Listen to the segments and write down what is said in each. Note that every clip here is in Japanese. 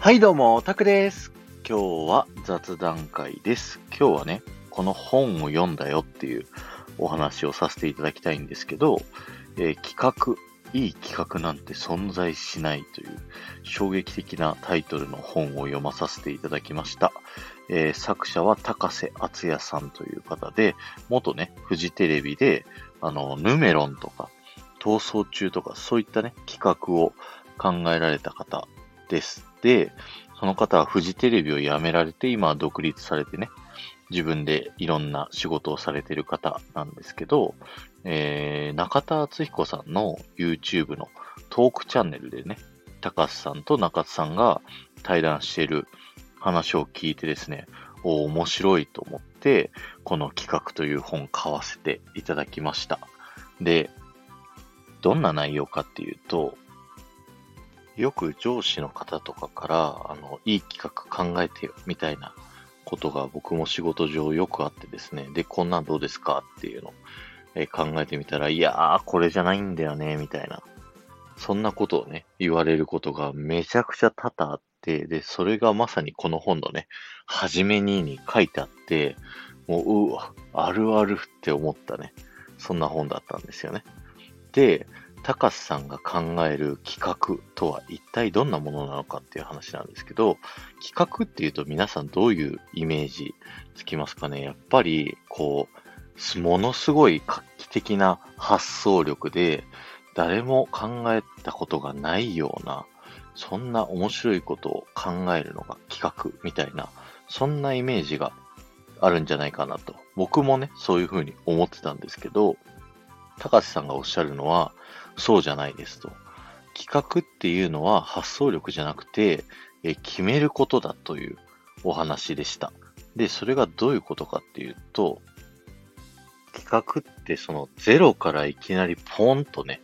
はいどうも、タクです。今日は雑談会です。今日はね、この本を読んだよっていうお話をさせていただきたいんですけど、えー企画、いい企画なんて存在しないという衝撃的なタイトルの本を読まさせていただきました。えー作者は高瀬敦也さんという方で、元ね、フジテレビで、あの、ヌメロンとか、逃走中とか、そういったね、企画を考えられた方です。で、その方はフジテレビを辞められて、今は独立されてね、自分でいろんな仕事をされてる方なんですけど、えー、中田敦彦さんの YouTube のトークチャンネルでね、高須さんと中津さんが対談している話を聞いてですね、お面白いと思って、この企画という本買わせていただきました。で、どんな内容かっていうと、よく上司の方とかから、あの、いい企画考えてよ、みたいなことが僕も仕事上よくあってですね、で、こんなんどうですかっていうのを、え考えてみたら、いやー、これじゃないんだよね、みたいな。そんなことをね、言われることがめちゃくちゃ多々あって、で、それがまさにこの本のね、初めにに書いてあって、もう、うわ、あるあるって思ったね、そんな本だったんですよね。で、高須さんが考える企画とは一体どんなものなのかっていう話なんですけど、企画っていうと皆さんどういうイメージつきますかね？やっぱり、こう、ものすごい画期的な発想力で、誰も考えたことがないような、そんな面白いことを考えるのが企画みたいな、そんなイメージがあるんじゃないかなと。僕もね、そういうふうに思ってたんですけど、高瀬さんがおっしゃるのは、そうじゃないですと。企画っていうのは発想力じゃなくて、え決めることだというお話でした。で、それがどういうことかっていうと、企画ってそのゼロからいきなりポンとね、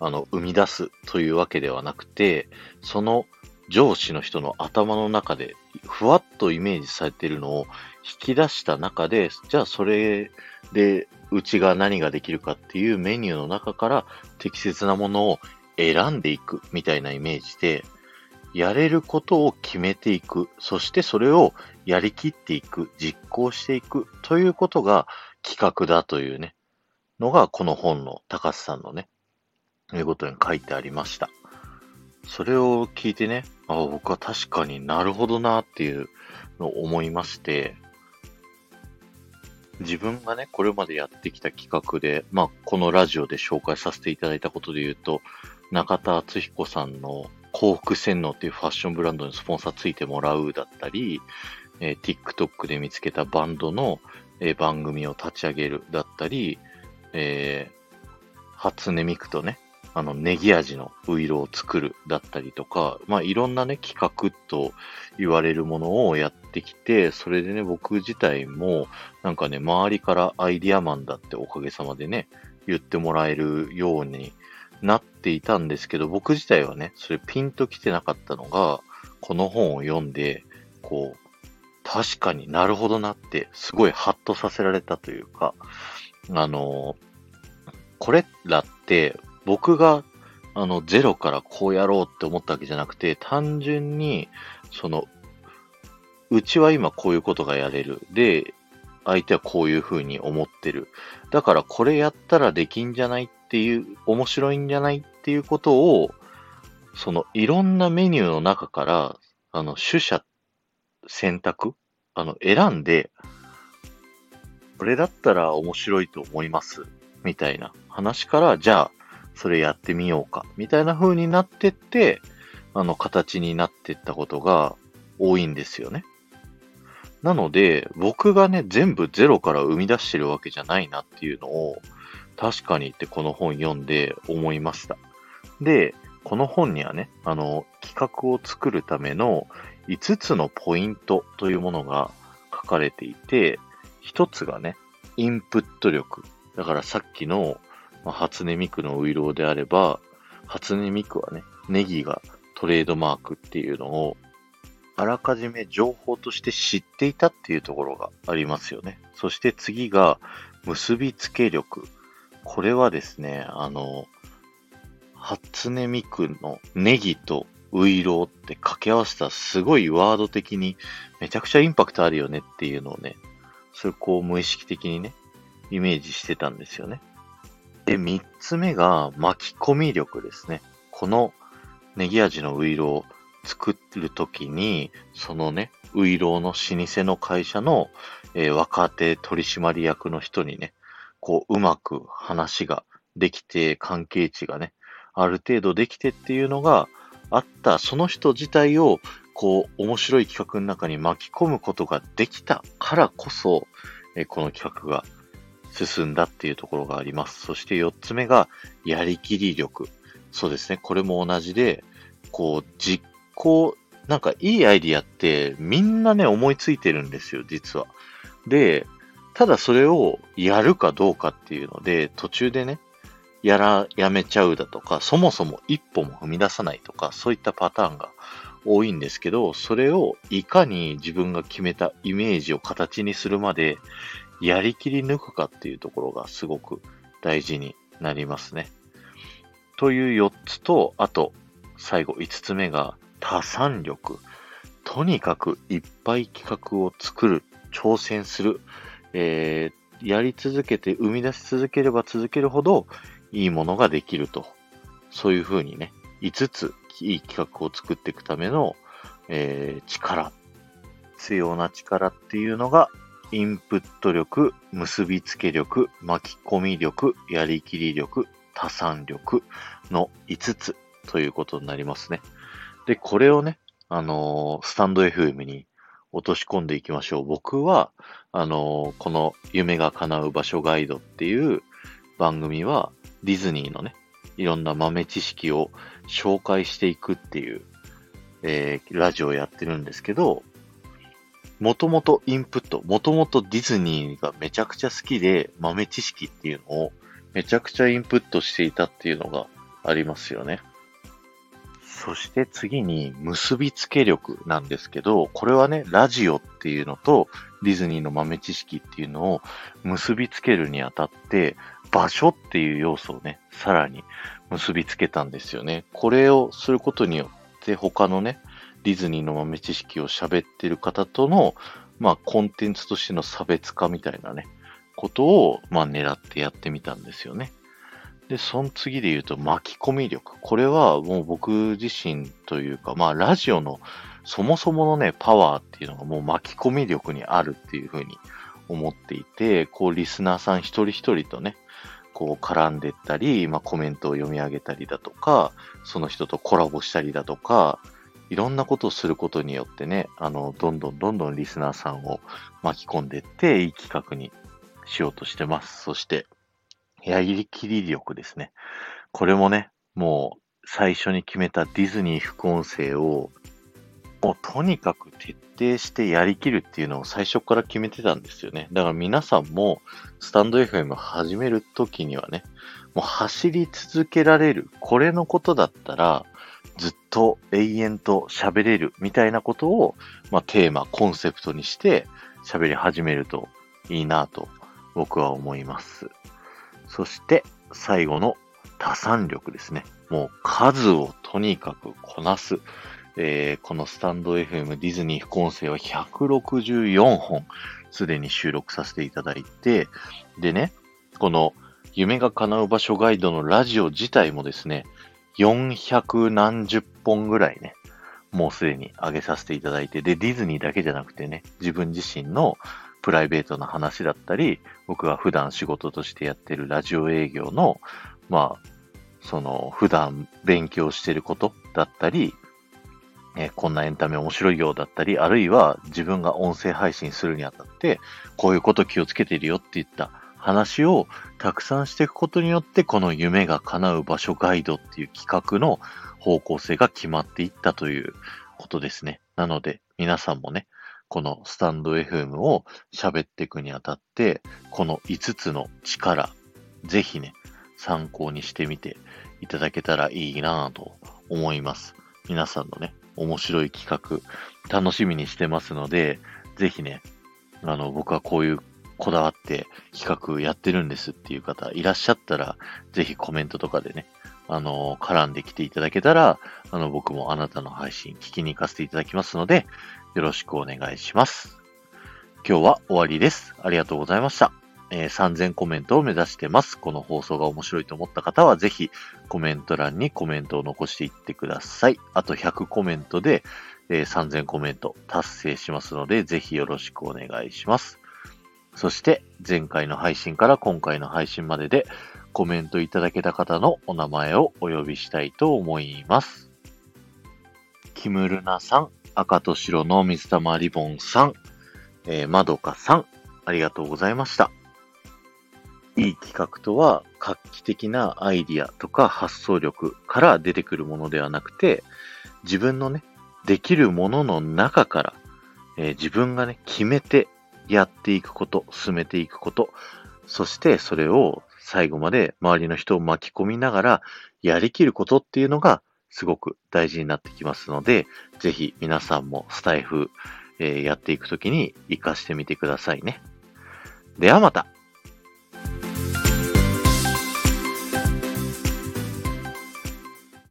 あの、生み出すというわけではなくて、その上司の人の頭の中でふわっとイメージされているのを引き出した中で、じゃあそれでうちが何ができるかっていうメニューの中から適切なものを選んでいくみたいなイメージで、やれることを決めていく、そしてそれをやりきっていく、実行していく。ということが企画だというね、のがこの本の高須さんのね、いうことに書いてありました。それを聞いてね、あ僕は確かになるほどなっていうのを思いまして、自分がね、これまでやってきた企画で、まあ、このラジオで紹介させていただいたことで言うと、中田敦彦さんの幸福洗脳っていうファッションブランドにスポンサーついてもらうだったり、えー TikTok で見つけたバンドの、えー番組を立ち上げるだったり、えー初音ミクとね、あの、ネギ味のウイロを作るだったりとか、まあ、いろんなね、企画と言われるものをやってきて、それでね、僕自体も、なんかね、周りからアイディアマンだっておかげさまでね、言ってもらえるようになっていたんですけど、僕自体はね、それピンときてなかったのが、この本を読んで、こう、確かになるほどなって、すごいハッとさせられたというか、あの、これらって、僕が、あの、ゼロからこうやろうって思ったわけじゃなくて、単純に、その、うちは今こういうことがやれる。で、相手はこういう風に思ってる。だからこれやったらできんじゃないっていう、面白いんじゃないっていうことを、そのいろんなメニューの中から、あの、取捨選択あの、選んで、これだったら面白いと思います。みたいな話から、じゃあ、それやってみようか。みたいな風になってって、あの、形になってったことが多いんですよね。なので、僕がね、全部ゼロから生み出してるわけじゃないなっていうのを、確かにってこの本読んで思いました。で、この本にはね、あの、企画を作るための5つのポイントというものが書かれていて、1つがね、インプット力。だからさっきの、まあ、初音ミクのウイローであれば、初音ミクはね、ネギがトレードマークっていうのを、あらかじめ情報として知っていたっていうところがありますよね。そして次が、結びつけ力。これはですね、あの、初音ミクのネギとウイローって掛け合わせたすごいワード的にめちゃくちゃインパクトあるよねっていうのをね、それこう無意識的にね、イメージしてたんですよね。で、三つ目が巻き込み力ですね。このネギ味のウイローを作るときに、そのね、ウイローの老舗の会社の、えー、若手取締役の人にね、こう、うまく話ができて、関係値がね、ある程度できてっていうのがあった、その人自体を、こう、面白い企画の中に巻き込むことができたからこそ、えこの企画が進んだっていうところがあります。そして4つ目が、やりきり力。そうですね。これも同じで、こう、実行、なんかいいアイディアってみんなね、思いついてるんですよ、実は。で、ただそれをやるかどうかっていうので、途中でね、やら、やめちゃうだとか、そもそも一歩も踏み出さないとか、そういったパターンが多いんですけど、それをいかに自分が決めたイメージを形にするまで、やりきり抜くかっていうところがすごく大事になりますね。という4つと、あと、最後5つ目が多産力。とにかくいっぱい企画を作る、挑戦する、えー、やり続けて生み出し続ければ続けるほどいいものができると。そういうふうにね、5ついい企画を作っていくための、えー、力、必要な力っていうのが、インプット力、結びつけ力、巻き込み力、やりきり力、多産力の5つということになりますね。で、これをね、あのー、スタンド FM に落とし込んでいきましょう。僕は、あのー、この夢が叶う場所ガイドっていう番組は、ディズニーのね、いろんな豆知識を紹介していくっていう、えー、ラジオをやってるんですけど、もともとインプット、もともとディズニーがめちゃくちゃ好きで豆知識っていうのをめちゃくちゃインプットしていたっていうのがありますよね。そして次に結びつけ力なんですけど、これはね、ラジオっていうのとディズニーの豆知識っていうのを結びつけるにあたって、場所っていう要素をね、さらに結びつけたんですよね。これをすることによって他のね、ディズニーの豆知識を喋ってる方との、まあ、コンテンツとしての差別化みたいなね、ことを、まあ、狙ってやってみたんですよね。で、その次で言うと巻き込み力。これはもう僕自身というか、まあラジオのそもそものね、パワーっていうのがもう巻き込み力にあるっていうふうに思っていて、こうリスナーさん一人一人とね、こう絡んでったり、まあコメントを読み上げたりだとか、その人とコラボしたりだとか、いろんなことをすることによってね、あの、どんどんどんどんリスナーさんを巻き込んでいって、いい企画にしようとしてます。そして、やりきり力ですね。これもね、もう最初に決めたディズニー副音声を、もうとにかく徹底してやりきるっていうのを最初から決めてたんですよね。だから皆さんもスタンド FM 始めるときにはね、もう走り続けられる。これのことだったら、ずっと永遠と喋れるみたいなことを、まあ、テーマ、コンセプトにして喋り始めるといいなと僕は思います。そして最後の多産力ですね。もう数をとにかくこなす。えー、このスタンド FM ディズニー副音声は164本すでに収録させていただいて、でね、この夢が叶う場所ガイドのラジオ自体もですね、400何十本ぐらいね、もうすでに上げさせていただいて、で、ディズニーだけじゃなくてね、自分自身のプライベートな話だったり、僕が普段仕事としてやってるラジオ営業の、まあ、その、普段勉強してることだったり、えこんなエンタメ面白いようだったり、あるいは自分が音声配信するにあたって、こういうこと気をつけてるよって言った話をたくさんしていくことによって、この夢が叶う場所ガイドっていう企画の方向性が決まっていったということですね。なので、皆さんもね、このスタンド FM を喋っていくにあたって、この5つの力、ぜひね、参考にしてみていただけたらいいなぁと思います。皆さんのね、面白い企画、楽しみにしてますので、ぜひね、あの、僕はこういうこだわって企画やってるんですっていう方いらっしゃったら、ぜひコメントとかでね、あの、絡んできていただけたら、あの、僕もあなたの配信聞きに行かせていただきますので、よろしくお願いします。今日は終わりです。ありがとうございました。えー、3000コメントを目指してます。この放送が面白いと思った方は、ぜひコメント欄にコメントを残していってください。あと100コメントで、えー、3000コメント達成しますので、ぜひよろしくお願いします。そして、前回の配信から今回の配信までで、コメントいただけた方のお名前をお呼びしたいと思います。キムルナさん、赤と白の水玉リボンさん、えー、まどかさん、ありがとうございました。いい企画とは、画期的なアイディアとか発想力から出てくるものではなくて、自分のね、できるものの中から、えー、自分がね、決めてやっていくこと、進めていくこと、そしてそれを最後まで周りの人を巻き込みながらやりきることっていうのがすごく大事になってきますので、ぜひ皆さんもスタイフ、えー、やっていくときに活かしてみてくださいね。ではまた